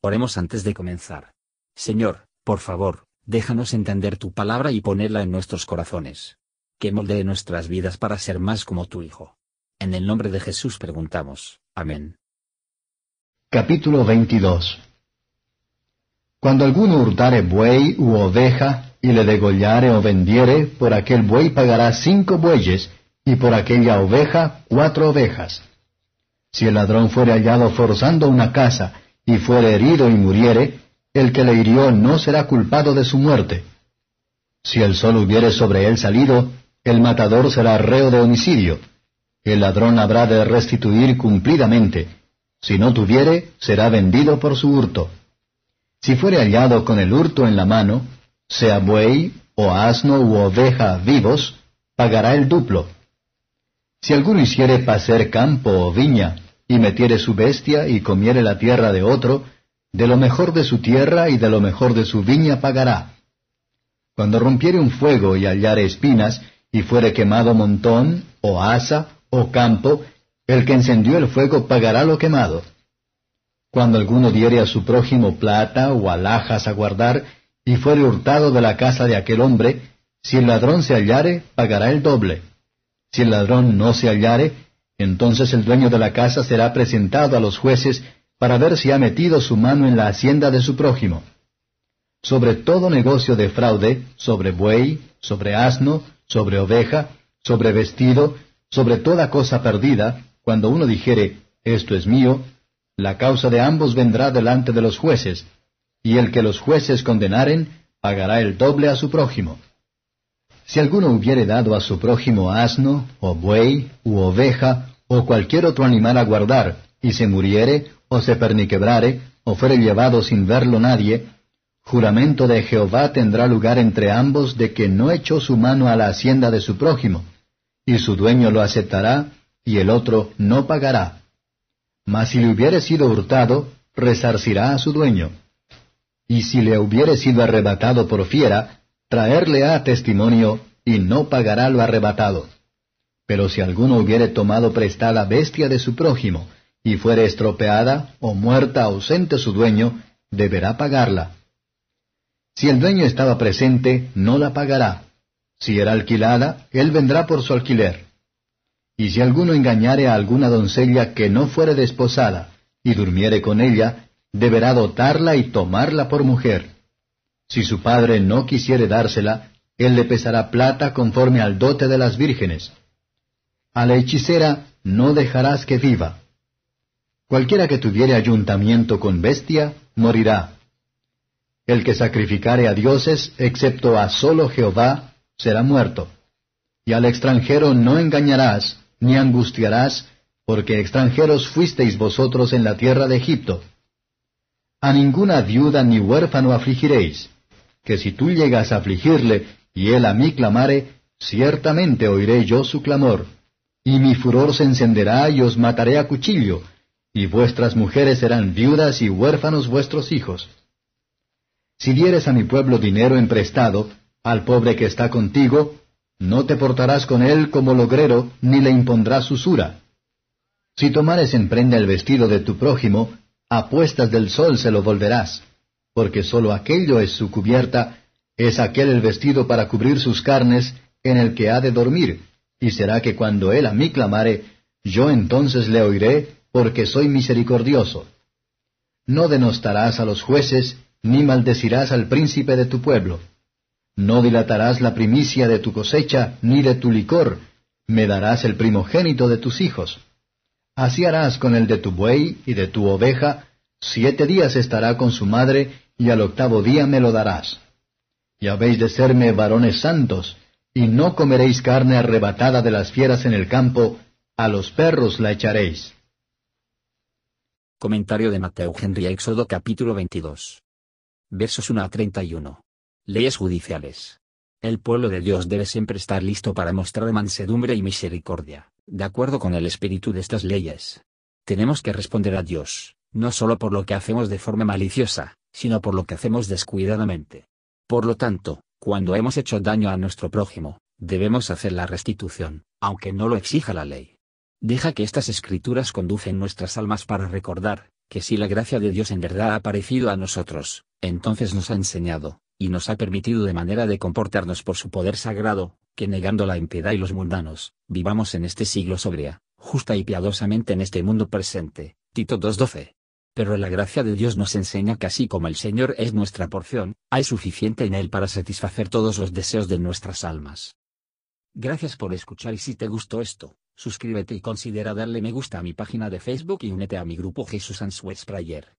Oremos antes de comenzar. Señor, por favor, déjanos entender tu palabra y ponerla en nuestros corazones. Que moldee nuestras vidas para ser más como tu Hijo. En el nombre de Jesús preguntamos. Amén. Capítulo 22 Cuando alguno hurtare buey u oveja, y le degollare o vendiere, por aquel buey pagará cinco bueyes, y por aquella oveja cuatro ovejas. Si el ladrón fuere hallado forzando una casa, y fuere herido y muriere, el que le hirió no será culpado de su muerte. Si el sol hubiere sobre él salido, el matador será reo de homicidio. El ladrón habrá de restituir cumplidamente. Si no tuviere, será vendido por su hurto. Si fuere hallado con el hurto en la mano, sea buey, o asno u oveja vivos, pagará el duplo. Si alguno hiciere pacer campo o viña, y metiere su bestia y comiere la tierra de otro, de lo mejor de su tierra y de lo mejor de su viña pagará. Cuando rompiere un fuego y hallare espinas, y fuere quemado montón, o asa, o campo, el que encendió el fuego pagará lo quemado. Cuando alguno diere a su prójimo plata o alhajas a guardar, y fuere hurtado de la casa de aquel hombre, si el ladrón se hallare, pagará el doble. Si el ladrón no se hallare, entonces el dueño de la casa será presentado a los jueces para ver si ha metido su mano en la hacienda de su prójimo. Sobre todo negocio de fraude, sobre buey, sobre asno, sobre oveja, sobre vestido, sobre toda cosa perdida, cuando uno dijere, esto es mío, la causa de ambos vendrá delante de los jueces, y el que los jueces condenaren, pagará el doble a su prójimo. Si alguno hubiere dado a su prójimo asno, o buey, u oveja, o cualquier otro animal a guardar, y se muriere, o se perniquebrare, o fuere llevado sin verlo nadie, juramento de Jehová tendrá lugar entre ambos de que no echó su mano a la hacienda de su prójimo, y su dueño lo aceptará, y el otro no pagará. Mas si le hubiere sido hurtado, resarcirá a su dueño. Y si le hubiere sido arrebatado por fiera, traerle a testimonio, y no pagará lo arrebatado. Pero si alguno hubiere tomado prestada bestia de su prójimo, y fuere estropeada, o muerta ausente su dueño, deberá pagarla. Si el dueño estaba presente, no la pagará. Si era alquilada, él vendrá por su alquiler. Y si alguno engañare a alguna doncella que no fuere desposada, y durmiere con ella, deberá dotarla y tomarla por mujer. Si su padre no quisiere dársela, él le pesará plata conforme al dote de las vírgenes. A la hechicera no dejarás que viva. Cualquiera que tuviere ayuntamiento con bestia, morirá. El que sacrificare a dioses, excepto a solo Jehová, será muerto. Y al extranjero no engañarás, ni angustiarás, porque extranjeros fuisteis vosotros en la tierra de Egipto. A ninguna viuda ni huérfano afligiréis que si tú llegas a afligirle, y él a mí clamare, ciertamente oiré yo su clamor, y mi furor se encenderá y os mataré a cuchillo, y vuestras mujeres serán viudas y huérfanos vuestros hijos. Si dieres a mi pueblo dinero emprestado, al pobre que está contigo, no te portarás con él como logrero, ni le impondrás usura. Si tomares en prenda el vestido de tu prójimo, a puestas del sol se lo volverás porque sólo aquello es su cubierta, es aquel el vestido para cubrir sus carnes, en el que ha de dormir, y será que cuando él a mí clamare, yo entonces le oiré, porque soy misericordioso. No denostarás a los jueces, ni maldecirás al príncipe de tu pueblo. No dilatarás la primicia de tu cosecha, ni de tu licor, me darás el primogénito de tus hijos. Así harás con el de tu buey y de tu oveja, siete días estará con su madre, y al octavo día me lo darás. Y habéis de serme varones santos, y no comeréis carne arrebatada de las fieras en el campo, a los perros la echaréis. Comentario de Mateo Henry Éxodo capítulo 22. Versos 1 a 31. Leyes judiciales. El pueblo de Dios debe siempre estar listo para mostrar mansedumbre y misericordia, de acuerdo con el espíritu de estas leyes. Tenemos que responder a Dios, no solo por lo que hacemos de forma maliciosa, sino por lo que hacemos descuidadamente. Por lo tanto, cuando hemos hecho daño a nuestro prójimo, debemos hacer la restitución, aunque no lo exija la ley. Deja que estas escrituras conducen nuestras almas para recordar, que si la gracia de Dios en verdad ha aparecido a nosotros, entonces nos ha enseñado, y nos ha permitido de manera de comportarnos por su poder sagrado, que negando la impiedad y los mundanos, vivamos en este siglo sobria, justa y piadosamente en este mundo presente. Tito 2.12. Pero la gracia de Dios nos enseña que así como el Señor es nuestra porción, hay suficiente en Él para satisfacer todos los deseos de nuestras almas. Gracias por escuchar y si te gustó esto, suscríbete y considera darle me gusta a mi página de Facebook y únete a mi grupo Jesús Answers Prayer.